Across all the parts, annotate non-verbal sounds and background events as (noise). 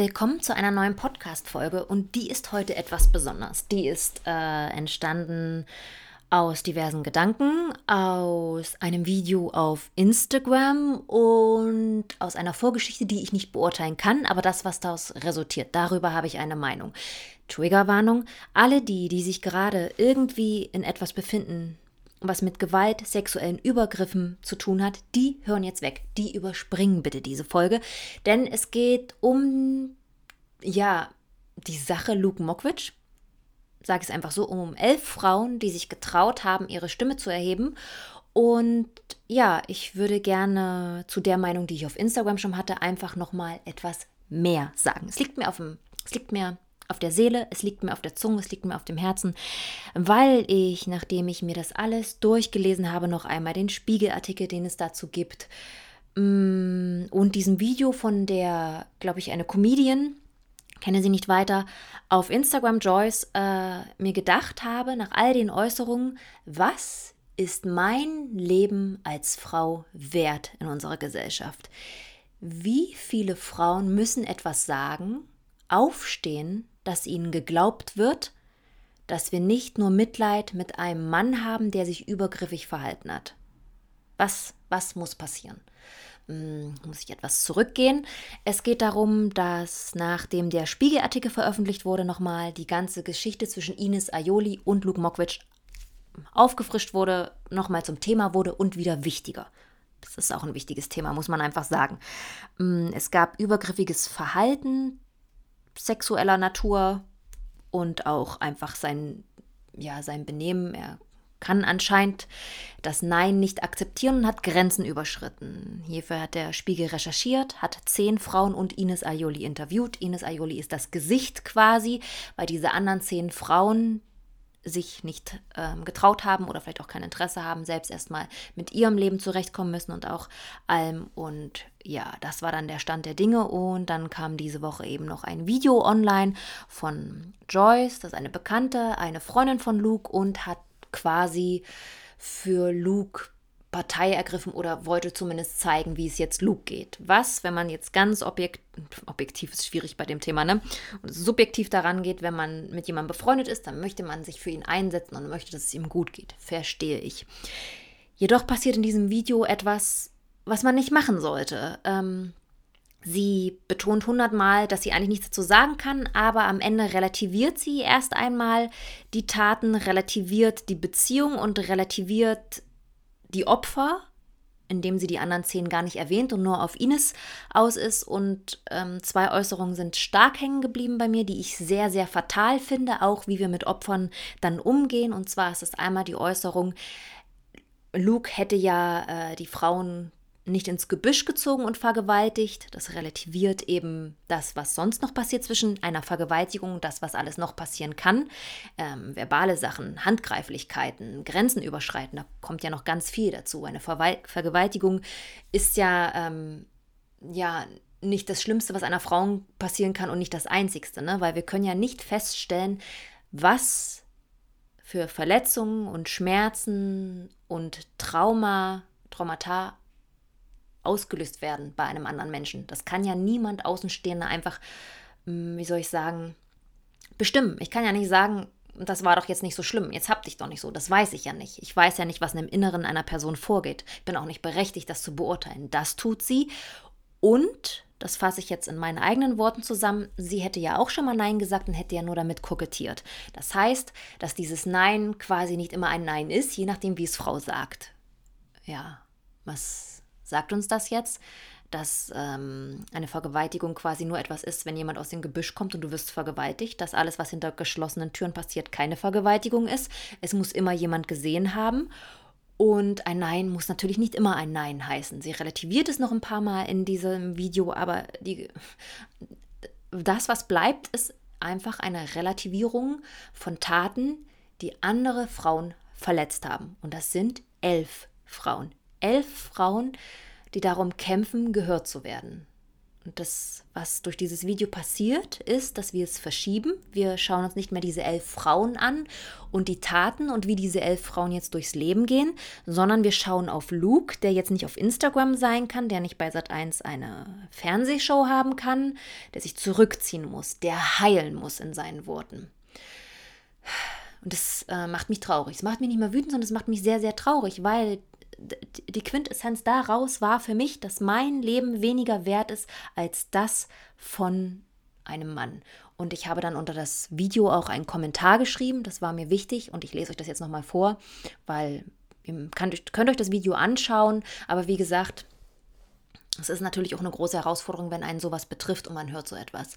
Willkommen zu einer neuen Podcast-Folge und die ist heute etwas besonders. Die ist äh, entstanden aus diversen Gedanken, aus einem Video auf Instagram und aus einer Vorgeschichte, die ich nicht beurteilen kann, aber das, was daraus resultiert, darüber habe ich eine Meinung. Triggerwarnung, alle die, die sich gerade irgendwie in etwas befinden, was mit Gewalt, sexuellen Übergriffen zu tun hat, die hören jetzt weg. Die überspringen bitte diese Folge, denn es geht um, ja, die Sache Luke Mokwitsch. Sage ich es einfach so, um elf Frauen, die sich getraut haben, ihre Stimme zu erheben. Und ja, ich würde gerne zu der Meinung, die ich auf Instagram schon hatte, einfach nochmal etwas mehr sagen. Es liegt mir auf dem, es liegt mir auf der Seele, es liegt mir auf der Zunge, es liegt mir auf dem Herzen, weil ich, nachdem ich mir das alles durchgelesen habe, noch einmal den Spiegelartikel, den es dazu gibt, mm, und diesem Video von der, glaube ich, eine Comedian, kenne sie nicht weiter, auf Instagram Joyce äh, mir gedacht habe, nach all den Äußerungen, was ist mein Leben als Frau wert in unserer Gesellschaft? Wie viele Frauen müssen etwas sagen, aufstehen, dass ihnen geglaubt wird, dass wir nicht nur Mitleid mit einem Mann haben, der sich übergriffig verhalten hat. Was, was muss passieren? Hm, muss ich etwas zurückgehen? Es geht darum, dass nachdem der Spiegelartikel veröffentlicht wurde, nochmal die ganze Geschichte zwischen Ines Aioli und Luke Mokwitsch aufgefrischt wurde, nochmal zum Thema wurde und wieder wichtiger. Das ist auch ein wichtiges Thema, muss man einfach sagen. Hm, es gab übergriffiges Verhalten sexueller Natur und auch einfach sein, ja, sein Benehmen. Er kann anscheinend das Nein nicht akzeptieren und hat Grenzen überschritten. Hierfür hat der Spiegel recherchiert, hat zehn Frauen und Ines Aioli interviewt. Ines Aioli ist das Gesicht quasi, weil diese anderen zehn Frauen, sich nicht ähm, getraut haben oder vielleicht auch kein Interesse haben, selbst erstmal mit ihrem Leben zurechtkommen müssen und auch allem. Und ja, das war dann der Stand der Dinge. Und dann kam diese Woche eben noch ein Video online von Joyce, das ist eine Bekannte, eine Freundin von Luke und hat quasi für Luke Partei ergriffen oder wollte zumindest zeigen, wie es jetzt Luke geht. Was, wenn man jetzt ganz objekt, objektiv ist schwierig bei dem Thema, ne? Und subjektiv daran geht, wenn man mit jemandem befreundet ist, dann möchte man sich für ihn einsetzen und möchte, dass es ihm gut geht. Verstehe ich. Jedoch passiert in diesem Video etwas, was man nicht machen sollte. Ähm, Sie betont hundertmal, dass sie eigentlich nichts dazu sagen kann, aber am Ende relativiert sie erst einmal die Taten, relativiert die Beziehung und relativiert die Opfer, indem sie die anderen zehn gar nicht erwähnt und nur auf Ines aus ist. Und ähm, zwei Äußerungen sind stark hängen geblieben bei mir, die ich sehr, sehr fatal finde, auch wie wir mit Opfern dann umgehen. Und zwar ist es einmal die Äußerung, Luke hätte ja äh, die Frauen nicht ins Gebüsch gezogen und vergewaltigt. Das relativiert eben das, was sonst noch passiert zwischen einer Vergewaltigung und das, was alles noch passieren kann. Ähm, verbale Sachen, Handgreiflichkeiten, Grenzen überschreiten, da kommt ja noch ganz viel dazu. Eine Verwal Vergewaltigung ist ja, ähm, ja nicht das Schlimmste, was einer Frau passieren kann und nicht das Einzigste, ne? weil wir können ja nicht feststellen, was für Verletzungen und Schmerzen und Trauma, Traumata ausgelöst werden bei einem anderen Menschen. Das kann ja niemand Außenstehender einfach, hm, wie soll ich sagen, bestimmen. Ich kann ja nicht sagen, das war doch jetzt nicht so schlimm, jetzt hab dich doch nicht so. Das weiß ich ja nicht. Ich weiß ja nicht, was im Inneren einer Person vorgeht. Ich bin auch nicht berechtigt, das zu beurteilen. Das tut sie. Und, das fasse ich jetzt in meinen eigenen Worten zusammen, sie hätte ja auch schon mal Nein gesagt und hätte ja nur damit kokettiert. Das heißt, dass dieses Nein quasi nicht immer ein Nein ist, je nachdem, wie es Frau sagt. Ja, was sagt uns das jetzt, dass ähm, eine Vergewaltigung quasi nur etwas ist, wenn jemand aus dem Gebüsch kommt und du wirst vergewaltigt, dass alles, was hinter geschlossenen Türen passiert, keine Vergewaltigung ist. Es muss immer jemand gesehen haben. Und ein Nein muss natürlich nicht immer ein Nein heißen. Sie relativiert es noch ein paar Mal in diesem Video, aber die, das, was bleibt, ist einfach eine Relativierung von Taten, die andere Frauen verletzt haben. Und das sind elf Frauen elf Frauen, die darum kämpfen, gehört zu werden. Und das, was durch dieses Video passiert, ist, dass wir es verschieben. Wir schauen uns nicht mehr diese elf Frauen an und die Taten und wie diese elf Frauen jetzt durchs Leben gehen, sondern wir schauen auf Luke, der jetzt nicht auf Instagram sein kann, der nicht bei Sat1 eine Fernsehshow haben kann, der sich zurückziehen muss, der heilen muss in seinen Worten. Und das äh, macht mich traurig. Es macht mich nicht mehr wütend, sondern es macht mich sehr, sehr traurig, weil die Quintessenz daraus war für mich, dass mein Leben weniger wert ist als das von einem Mann. Und ich habe dann unter das Video auch einen Kommentar geschrieben, das war mir wichtig und ich lese euch das jetzt nochmal vor, weil ihr könnt, könnt euch das Video anschauen, aber wie gesagt, es ist natürlich auch eine große Herausforderung, wenn einen sowas betrifft und man hört so etwas.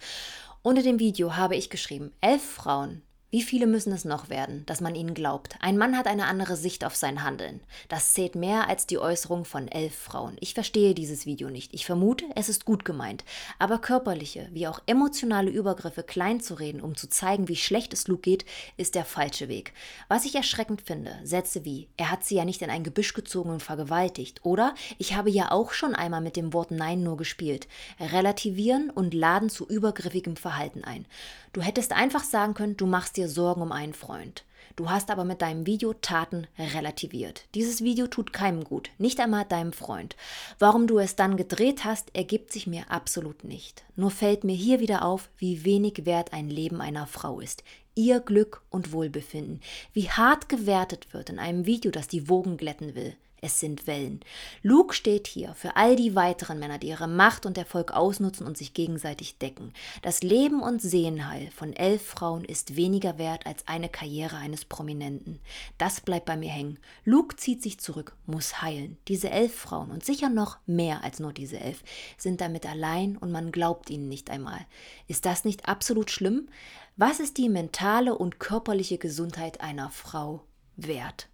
Unter dem Video habe ich geschrieben, elf Frauen wie viele müssen es noch werden, dass man ihnen glaubt? Ein Mann hat eine andere Sicht auf sein Handeln. Das zählt mehr als die Äußerung von elf Frauen. Ich verstehe dieses Video nicht. Ich vermute, es ist gut gemeint. Aber körperliche wie auch emotionale Übergriffe klein zu reden, um zu zeigen, wie schlecht es Luke geht, ist der falsche Weg. Was ich erschreckend finde, Sätze wie, er hat sie ja nicht in ein Gebüsch gezogen und vergewaltigt. Oder, ich habe ja auch schon einmal mit dem Wort Nein nur gespielt. Relativieren und laden zu übergriffigem Verhalten ein. Du hättest einfach sagen können, du machst dir Sorgen um einen Freund. Du hast aber mit deinem Video Taten relativiert. Dieses Video tut keinem gut, nicht einmal deinem Freund. Warum du es dann gedreht hast, ergibt sich mir absolut nicht. Nur fällt mir hier wieder auf, wie wenig wert ein Leben einer Frau ist. Ihr Glück und Wohlbefinden. Wie hart gewertet wird in einem Video, das die Wogen glätten will es sind Wellen. Luke steht hier für all die weiteren Männer, die ihre Macht und Erfolg ausnutzen und sich gegenseitig decken. Das Leben und Seelenheil von elf Frauen ist weniger wert als eine Karriere eines Prominenten. Das bleibt bei mir hängen. Luke zieht sich zurück, muss heilen. Diese elf Frauen und sicher noch mehr als nur diese elf sind damit allein und man glaubt ihnen nicht einmal. Ist das nicht absolut schlimm? Was ist die mentale und körperliche Gesundheit einer Frau wert?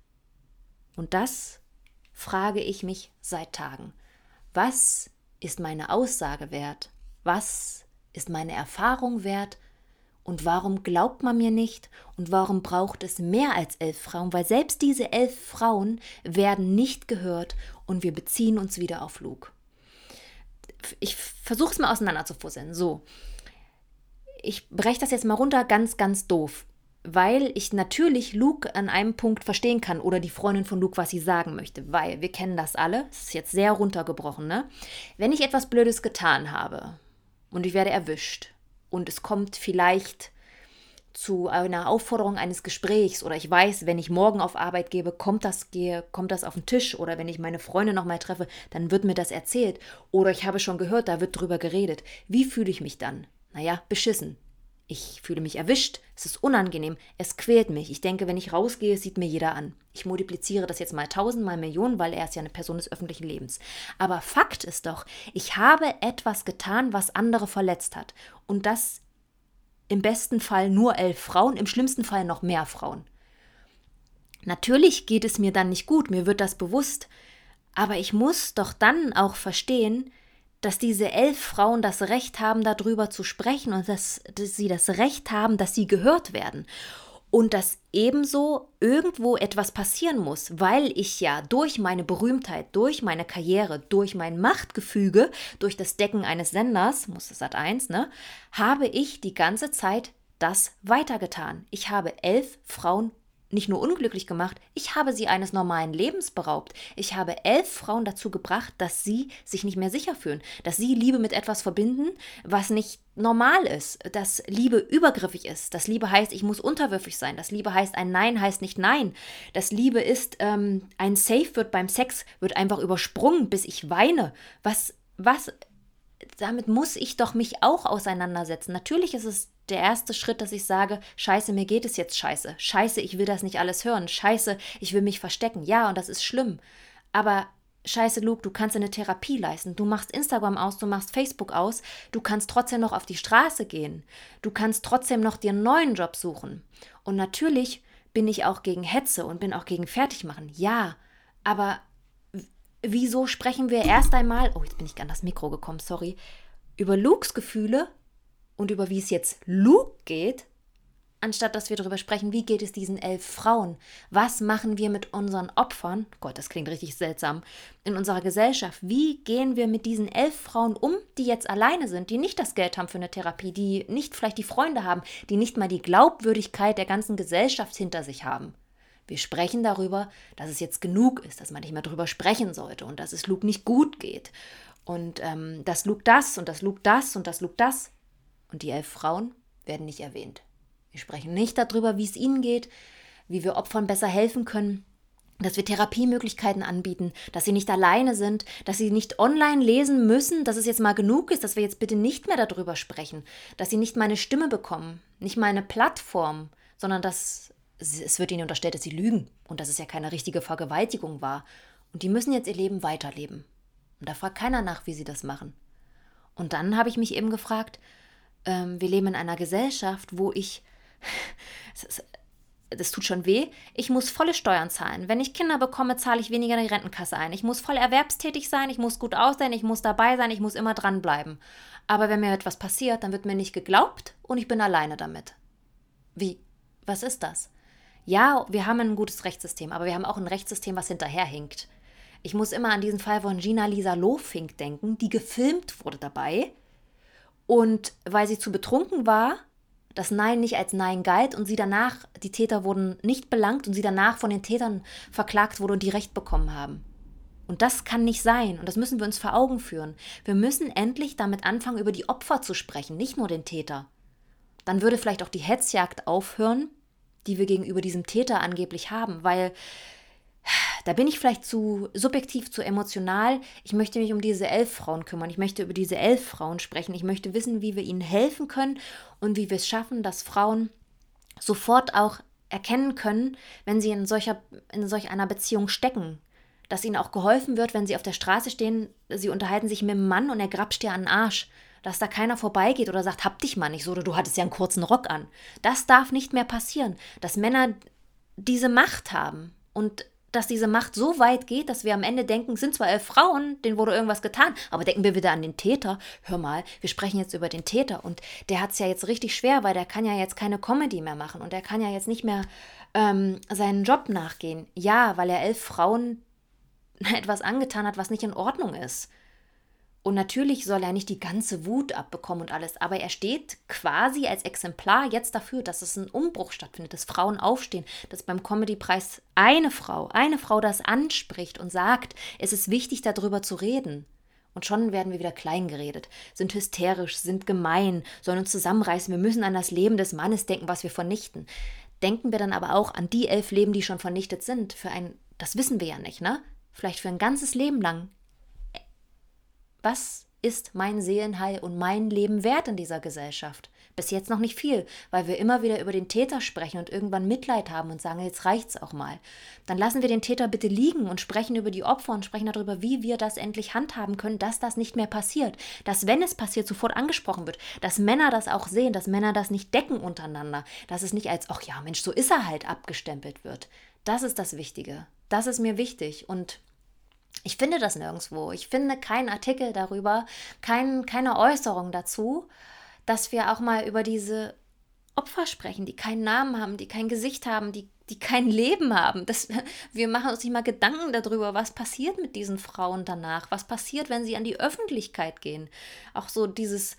Und das frage ich mich seit Tagen. Was ist meine Aussage wert? Was ist meine Erfahrung wert? Und warum glaubt man mir nicht? Und warum braucht es mehr als elf Frauen? Weil selbst diese elf Frauen werden nicht gehört und wir beziehen uns wieder auf Luke. Ich versuche es mal auseinanderzufusseln. So, ich breche das jetzt mal runter, ganz, ganz doof weil ich natürlich Luke an einem Punkt verstehen kann oder die Freundin von Luke, was sie sagen möchte, weil wir kennen das alle, es ist jetzt sehr runtergebrochen, ne? Wenn ich etwas Blödes getan habe und ich werde erwischt und es kommt vielleicht zu einer Aufforderung eines Gesprächs oder ich weiß, wenn ich morgen auf Arbeit gebe, kommt das, gehe, kommt das auf den Tisch oder wenn ich meine Freunde nochmal treffe, dann wird mir das erzählt oder ich habe schon gehört, da wird drüber geredet. Wie fühle ich mich dann? Naja, beschissen. Ich fühle mich erwischt, es ist unangenehm, es quält mich. Ich denke, wenn ich rausgehe, sieht mir jeder an. Ich multipliziere das jetzt mal tausend, mal Millionen, weil er ist ja eine Person des öffentlichen Lebens. Aber Fakt ist doch, ich habe etwas getan, was andere verletzt hat. Und das im besten Fall nur elf Frauen, im schlimmsten Fall noch mehr Frauen. Natürlich geht es mir dann nicht gut, mir wird das bewusst. Aber ich muss doch dann auch verstehen, dass diese elf Frauen das Recht haben, darüber zu sprechen und dass, dass sie das Recht haben, dass sie gehört werden. Und dass ebenso irgendwo etwas passieren muss, weil ich ja durch meine Berühmtheit, durch meine Karriere, durch mein Machtgefüge, durch das Decken eines Senders, muss es Sat 1, ne, habe ich die ganze Zeit das weitergetan. Ich habe elf Frauen nicht nur unglücklich gemacht, ich habe sie eines normalen Lebens beraubt. Ich habe elf Frauen dazu gebracht, dass sie sich nicht mehr sicher fühlen, dass sie Liebe mit etwas verbinden, was nicht normal ist, dass Liebe übergriffig ist, dass Liebe heißt, ich muss unterwürfig sein, dass Liebe heißt, ein Nein heißt nicht Nein, dass Liebe ist, ähm, ein Safe wird beim Sex, wird einfach übersprungen, bis ich weine. Was, was, damit muss ich doch mich auch auseinandersetzen. Natürlich ist es der erste Schritt, dass ich sage, scheiße, mir geht es jetzt scheiße. Scheiße, ich will das nicht alles hören. Scheiße, ich will mich verstecken. Ja, und das ist schlimm. Aber scheiße, Luke, du kannst eine Therapie leisten. Du machst Instagram aus, du machst Facebook aus. Du kannst trotzdem noch auf die Straße gehen. Du kannst trotzdem noch dir einen neuen Job suchen. Und natürlich bin ich auch gegen Hetze und bin auch gegen Fertigmachen. Ja, aber wieso sprechen wir erst einmal, oh, jetzt bin ich an das Mikro gekommen, sorry, über Lukes Gefühle und über wie es jetzt Luke geht, anstatt dass wir darüber sprechen, wie geht es diesen elf Frauen? Was machen wir mit unseren Opfern? Gott, das klingt richtig seltsam. In unserer Gesellschaft, wie gehen wir mit diesen elf Frauen um, die jetzt alleine sind, die nicht das Geld haben für eine Therapie, die nicht vielleicht die Freunde haben, die nicht mal die Glaubwürdigkeit der ganzen Gesellschaft hinter sich haben? Wir sprechen darüber, dass es jetzt genug ist, dass man nicht mehr darüber sprechen sollte und dass es Luke nicht gut geht. Und ähm, dass Luke das und das Luke das und das Luke das. Und die elf Frauen werden nicht erwähnt. Wir sprechen nicht darüber, wie es ihnen geht, wie wir Opfern besser helfen können, dass wir Therapiemöglichkeiten anbieten, dass sie nicht alleine sind, dass sie nicht online lesen müssen, dass es jetzt mal genug ist, dass wir jetzt bitte nicht mehr darüber sprechen, dass sie nicht meine Stimme bekommen, nicht meine Plattform, sondern dass es wird ihnen unterstellt, dass sie lügen und dass es ja keine richtige Vergewaltigung war. Und die müssen jetzt ihr Leben weiterleben. Und da fragt keiner nach, wie sie das machen. Und dann habe ich mich eben gefragt, ähm, wir leben in einer Gesellschaft, wo ich (laughs) das tut schon weh. Ich muss volle Steuern zahlen. Wenn ich Kinder bekomme, zahle ich weniger in die Rentenkasse ein. Ich muss voll erwerbstätig sein, ich muss gut aussehen, ich muss dabei sein, ich muss immer dranbleiben. Aber wenn mir etwas passiert, dann wird mir nicht geglaubt und ich bin alleine damit. Wie? Was ist das? Ja, wir haben ein gutes Rechtssystem, aber wir haben auch ein Rechtssystem, was hinterherhinkt. Ich muss immer an diesen Fall von Gina Lisa Lofink denken, die gefilmt wurde dabei. Und weil sie zu betrunken war, das Nein nicht als Nein galt und sie danach, die Täter wurden nicht belangt und sie danach von den Tätern verklagt wurde und die Recht bekommen haben. Und das kann nicht sein und das müssen wir uns vor Augen führen. Wir müssen endlich damit anfangen, über die Opfer zu sprechen, nicht nur den Täter. Dann würde vielleicht auch die Hetzjagd aufhören, die wir gegenüber diesem Täter angeblich haben, weil da bin ich vielleicht zu subjektiv, zu emotional. Ich möchte mich um diese elf Frauen kümmern. Ich möchte über diese elf Frauen sprechen. Ich möchte wissen, wie wir ihnen helfen können und wie wir es schaffen, dass Frauen sofort auch erkennen können, wenn sie in, solcher, in solch einer Beziehung stecken. Dass ihnen auch geholfen wird, wenn sie auf der Straße stehen, sie unterhalten sich mit dem Mann und er grapscht dir an den Arsch. Dass da keiner vorbeigeht oder sagt, hab dich mal nicht so, oder du hattest ja einen kurzen Rock an. Das darf nicht mehr passieren. Dass Männer diese Macht haben und dass diese Macht so weit geht, dass wir am Ende denken, sind zwar elf Frauen, denen wurde irgendwas getan, aber denken wir wieder an den Täter. Hör mal, wir sprechen jetzt über den Täter und der hat es ja jetzt richtig schwer, weil der kann ja jetzt keine Comedy mehr machen und der kann ja jetzt nicht mehr ähm, seinen Job nachgehen. Ja, weil er elf Frauen (laughs) etwas angetan hat, was nicht in Ordnung ist. Und natürlich soll er nicht die ganze Wut abbekommen und alles, aber er steht quasi als Exemplar jetzt dafür, dass es ein Umbruch stattfindet, dass Frauen aufstehen, dass beim Comedy-Preis eine Frau, eine Frau das anspricht und sagt, es ist wichtig, darüber zu reden. Und schon werden wir wieder klein geredet, sind hysterisch, sind gemein, sollen uns zusammenreißen, wir müssen an das Leben des Mannes denken, was wir vernichten. Denken wir dann aber auch an die elf Leben, die schon vernichtet sind, für ein, das wissen wir ja nicht, ne? Vielleicht für ein ganzes Leben lang was ist mein Seelenheil und mein Leben wert in dieser Gesellschaft? Bis jetzt noch nicht viel, weil wir immer wieder über den Täter sprechen und irgendwann Mitleid haben und sagen, jetzt reicht's auch mal. Dann lassen wir den Täter bitte liegen und sprechen über die Opfer und sprechen darüber, wie wir das endlich handhaben können, dass das nicht mehr passiert. Dass, wenn es passiert, sofort angesprochen wird. Dass Männer das auch sehen, dass Männer das nicht decken untereinander. Dass es nicht als, ach ja, Mensch, so ist er halt abgestempelt wird. Das ist das Wichtige. Das ist mir wichtig. Und ich finde das nirgendwo. Ich finde keinen Artikel darüber, kein, keine Äußerung dazu, dass wir auch mal über diese Opfer sprechen, die keinen Namen haben, die kein Gesicht haben, die, die kein (laughs) Leben haben. Das, wir machen uns nicht mal Gedanken darüber, was passiert mit diesen Frauen danach, was passiert, wenn sie an die Öffentlichkeit gehen. Auch so dieses,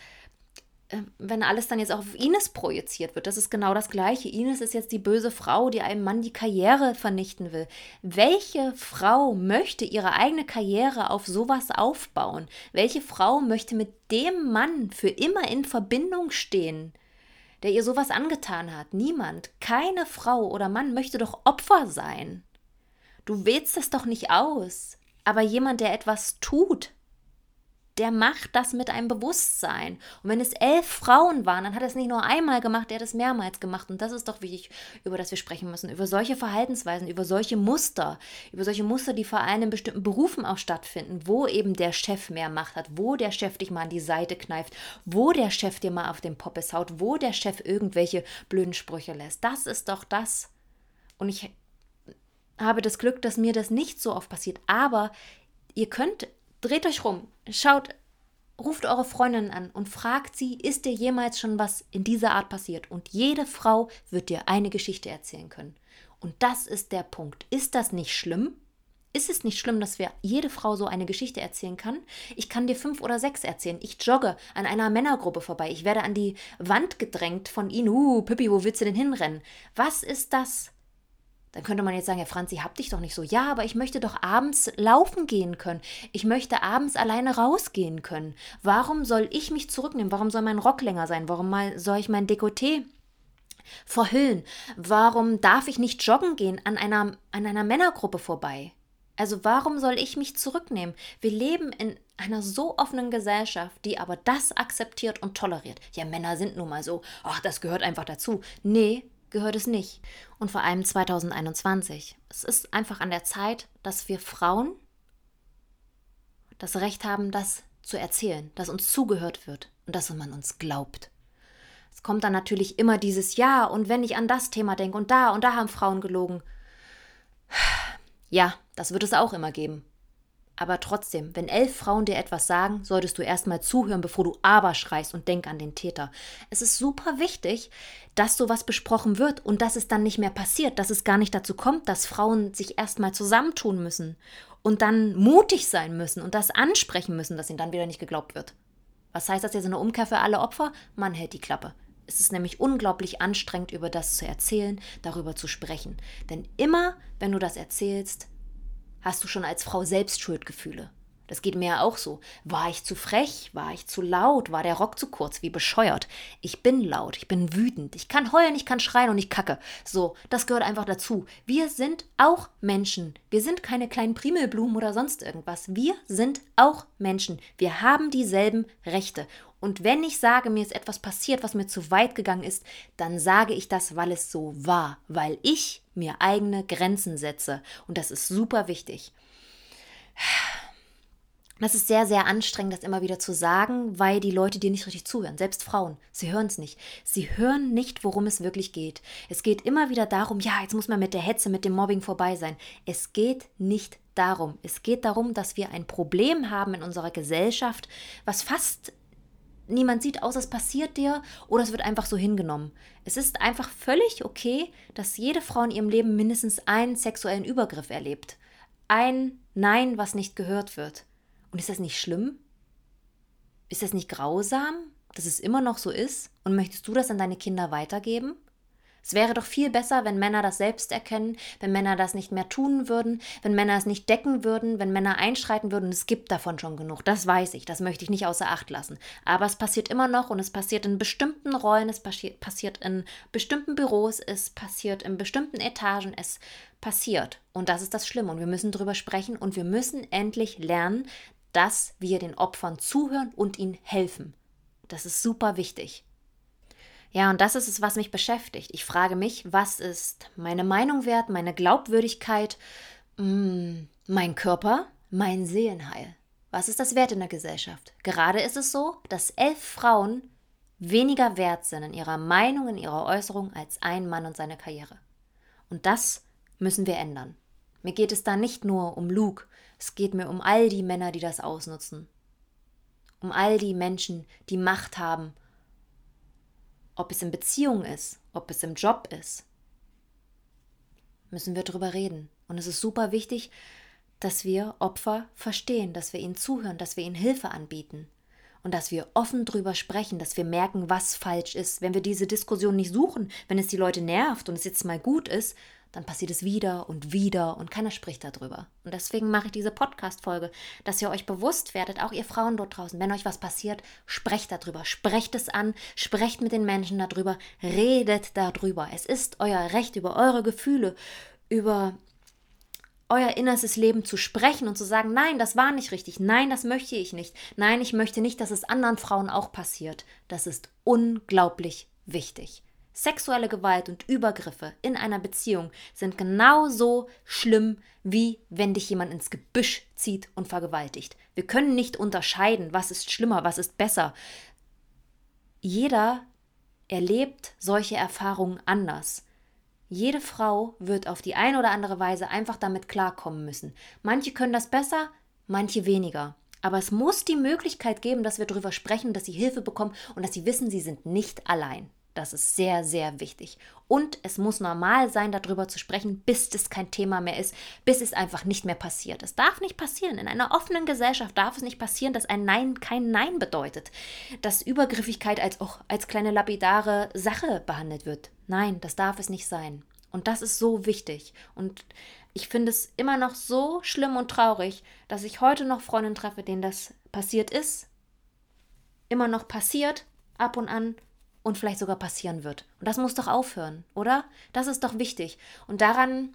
wenn alles dann jetzt auch auf Ines projiziert wird, das ist genau das Gleiche. Ines ist jetzt die böse Frau, die einem Mann die Karriere vernichten will. Welche Frau möchte ihre eigene Karriere auf sowas aufbauen? Welche Frau möchte mit dem Mann für immer in Verbindung stehen, der ihr sowas angetan hat? Niemand. Keine Frau oder Mann möchte doch Opfer sein. Du wählst es doch nicht aus. Aber jemand, der etwas tut, der macht das mit einem Bewusstsein. Und wenn es elf Frauen waren, dann hat er es nicht nur einmal gemacht, er hat es mehrmals gemacht. Und das ist doch wichtig, über das wir sprechen müssen. Über solche Verhaltensweisen, über solche Muster, über solche Muster, die vor allem in bestimmten Berufen auch stattfinden, wo eben der Chef mehr Macht hat, wo der Chef dich mal an die Seite kneift, wo der Chef dir mal auf den Poppes haut, wo der Chef irgendwelche blöden Sprüche lässt. Das ist doch das. Und ich habe das Glück, dass mir das nicht so oft passiert. Aber ihr könnt dreht euch rum, schaut ruft eure Freundin an und fragt sie, ist dir jemals schon was in dieser Art passiert? Und jede Frau wird dir eine Geschichte erzählen können. Und das ist der Punkt. Ist das nicht schlimm? Ist es nicht schlimm, dass wir jede Frau so eine Geschichte erzählen kann? Ich kann dir fünf oder sechs erzählen. Ich jogge an einer Männergruppe vorbei. Ich werde an die Wand gedrängt von ihnen. Uh, Pippi, wo willst du denn hinrennen? Was ist das? Dann könnte man jetzt sagen, ja Franzi, hab dich doch nicht so. Ja, aber ich möchte doch abends laufen gehen können. Ich möchte abends alleine rausgehen können. Warum soll ich mich zurücknehmen? Warum soll mein Rock länger sein? Warum soll ich mein Dekolleté verhüllen? Warum darf ich nicht joggen gehen an einer, an einer Männergruppe vorbei? Also warum soll ich mich zurücknehmen? Wir leben in einer so offenen Gesellschaft, die aber das akzeptiert und toleriert. Ja, Männer sind nun mal so, ach, das gehört einfach dazu. Nee, gehört es nicht. Und vor allem 2021. Es ist einfach an der Zeit, dass wir Frauen das Recht haben, das zu erzählen, dass uns zugehört wird und dass man uns glaubt. Es kommt dann natürlich immer dieses Ja und wenn ich an das Thema denke und da und da haben Frauen gelogen. Ja, das wird es auch immer geben. Aber trotzdem, wenn elf Frauen dir etwas sagen, solltest du erstmal zuhören, bevor du aber schreist und denk an den Täter. Es ist super wichtig, dass sowas besprochen wird und dass es dann nicht mehr passiert, dass es gar nicht dazu kommt, dass Frauen sich erstmal zusammentun müssen und dann mutig sein müssen und das ansprechen müssen, dass ihnen dann wieder nicht geglaubt wird. Was heißt das jetzt in der Umkehr für alle Opfer? Man hält die Klappe. Es ist nämlich unglaublich anstrengend, über das zu erzählen, darüber zu sprechen. Denn immer, wenn du das erzählst, hast du schon als Frau selbst Schuldgefühle. Das geht mir ja auch so. War ich zu frech? War ich zu laut? War der Rock zu kurz? Wie bescheuert. Ich bin laut, ich bin wütend, ich kann heulen, ich kann schreien und ich kacke. So, das gehört einfach dazu. Wir sind auch Menschen. Wir sind keine kleinen Primelblumen oder sonst irgendwas. Wir sind auch Menschen. Wir haben dieselben Rechte. Und wenn ich sage, mir ist etwas passiert, was mir zu weit gegangen ist, dann sage ich das, weil es so war, weil ich mir eigene Grenzen setze. Und das ist super wichtig. Das ist sehr, sehr anstrengend, das immer wieder zu sagen, weil die Leute dir nicht richtig zuhören. Selbst Frauen, sie hören es nicht. Sie hören nicht, worum es wirklich geht. Es geht immer wieder darum, ja, jetzt muss man mit der Hetze, mit dem Mobbing vorbei sein. Es geht nicht darum. Es geht darum, dass wir ein Problem haben in unserer Gesellschaft, was fast niemand sieht, außer es passiert dir oder es wird einfach so hingenommen. Es ist einfach völlig okay, dass jede Frau in ihrem Leben mindestens einen sexuellen Übergriff erlebt. Ein Nein, was nicht gehört wird. Und ist das nicht schlimm? Ist das nicht grausam, dass es immer noch so ist? Und möchtest du das an deine Kinder weitergeben? Es wäre doch viel besser, wenn Männer das selbst erkennen, wenn Männer das nicht mehr tun würden, wenn Männer es nicht decken würden, wenn Männer einschreiten würden. Es gibt davon schon genug, das weiß ich, das möchte ich nicht außer Acht lassen. Aber es passiert immer noch und es passiert in bestimmten Rollen, es passiert in bestimmten Büros, es passiert in bestimmten Etagen, es passiert. Und das ist das Schlimme und wir müssen darüber sprechen und wir müssen endlich lernen, dass wir den Opfern zuhören und ihnen helfen. Das ist super wichtig. Ja, und das ist es, was mich beschäftigt. Ich frage mich, was ist meine Meinung wert, meine Glaubwürdigkeit, mm, mein Körper, mein Seelenheil? Was ist das wert in der Gesellschaft? Gerade ist es so, dass elf Frauen weniger wert sind in ihrer Meinung, in ihrer Äußerung als ein Mann und seine Karriere. Und das müssen wir ändern. Mir geht es da nicht nur um Luke, es geht mir um all die Männer, die das ausnutzen. Um all die Menschen, die Macht haben ob es in Beziehung ist, ob es im Job ist, müssen wir drüber reden. Und es ist super wichtig, dass wir Opfer verstehen, dass wir ihnen zuhören, dass wir ihnen Hilfe anbieten und dass wir offen drüber sprechen, dass wir merken, was falsch ist. Wenn wir diese Diskussion nicht suchen, wenn es die Leute nervt und es jetzt mal gut ist, dann passiert es wieder und wieder und keiner spricht darüber. Und deswegen mache ich diese Podcast-Folge, dass ihr euch bewusst werdet, auch ihr Frauen dort draußen, wenn euch was passiert, sprecht darüber, sprecht es an, sprecht mit den Menschen darüber, redet darüber. Es ist euer Recht, über eure Gefühle, über euer innerstes Leben zu sprechen und zu sagen, nein, das war nicht richtig, nein, das möchte ich nicht, nein, ich möchte nicht, dass es anderen Frauen auch passiert. Das ist unglaublich wichtig. Sexuelle Gewalt und Übergriffe in einer Beziehung sind genauso schlimm, wie wenn dich jemand ins Gebüsch zieht und vergewaltigt. Wir können nicht unterscheiden, was ist schlimmer, was ist besser. Jeder erlebt solche Erfahrungen anders. Jede Frau wird auf die eine oder andere Weise einfach damit klarkommen müssen. Manche können das besser, manche weniger. Aber es muss die Möglichkeit geben, dass wir darüber sprechen, dass sie Hilfe bekommen und dass sie wissen, sie sind nicht allein. Das ist sehr, sehr wichtig. Und es muss normal sein, darüber zu sprechen, bis es kein Thema mehr ist, bis es einfach nicht mehr passiert. Es darf nicht passieren. In einer offenen Gesellschaft darf es nicht passieren, dass ein Nein kein Nein bedeutet. Dass Übergriffigkeit als, auch als kleine lapidare Sache behandelt wird. Nein, das darf es nicht sein. Und das ist so wichtig. Und ich finde es immer noch so schlimm und traurig, dass ich heute noch Freundinnen treffe, denen das passiert ist, immer noch passiert, ab und an und vielleicht sogar passieren wird. Und das muss doch aufhören, oder? Das ist doch wichtig. Und daran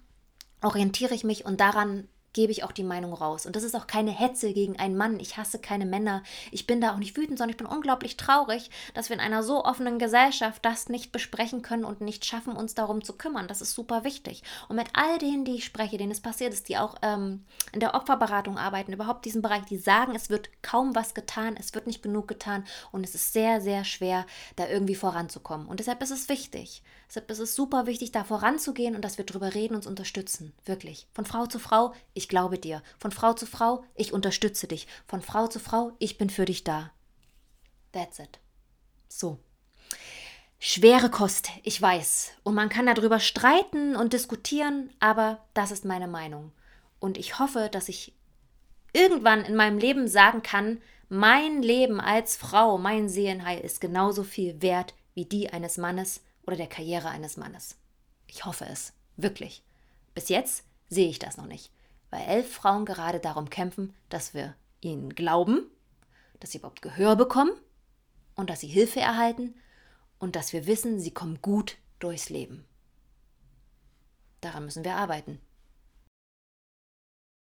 orientiere ich mich und daran gebe ich auch die Meinung raus. Und das ist auch keine Hetze gegen einen Mann. Ich hasse keine Männer. Ich bin da auch nicht wütend, sondern ich bin unglaublich traurig, dass wir in einer so offenen Gesellschaft das nicht besprechen können und nicht schaffen, uns darum zu kümmern. Das ist super wichtig. Und mit all denen, die ich spreche, denen es passiert ist, die auch ähm, in der Opferberatung arbeiten, überhaupt diesen Bereich, die sagen, es wird kaum was getan, es wird nicht genug getan und es ist sehr, sehr schwer, da irgendwie voranzukommen. Und deshalb ist es wichtig. Deshalb ist es super wichtig, da voranzugehen und dass wir drüber reden und uns unterstützen. Wirklich. Von Frau zu Frau, ich ich glaube dir. Von Frau zu Frau, ich unterstütze dich. Von Frau zu Frau, ich bin für dich da. That's it. So. Schwere Kost, ich weiß. Und man kann darüber streiten und diskutieren, aber das ist meine Meinung. Und ich hoffe, dass ich irgendwann in meinem Leben sagen kann, mein Leben als Frau, mein Seelenheil ist genauso viel wert wie die eines Mannes oder der Karriere eines Mannes. Ich hoffe es, wirklich. Bis jetzt sehe ich das noch nicht weil elf Frauen gerade darum kämpfen, dass wir ihnen glauben, dass sie überhaupt Gehör bekommen und dass sie Hilfe erhalten und dass wir wissen, sie kommen gut durchs Leben. Daran müssen wir arbeiten.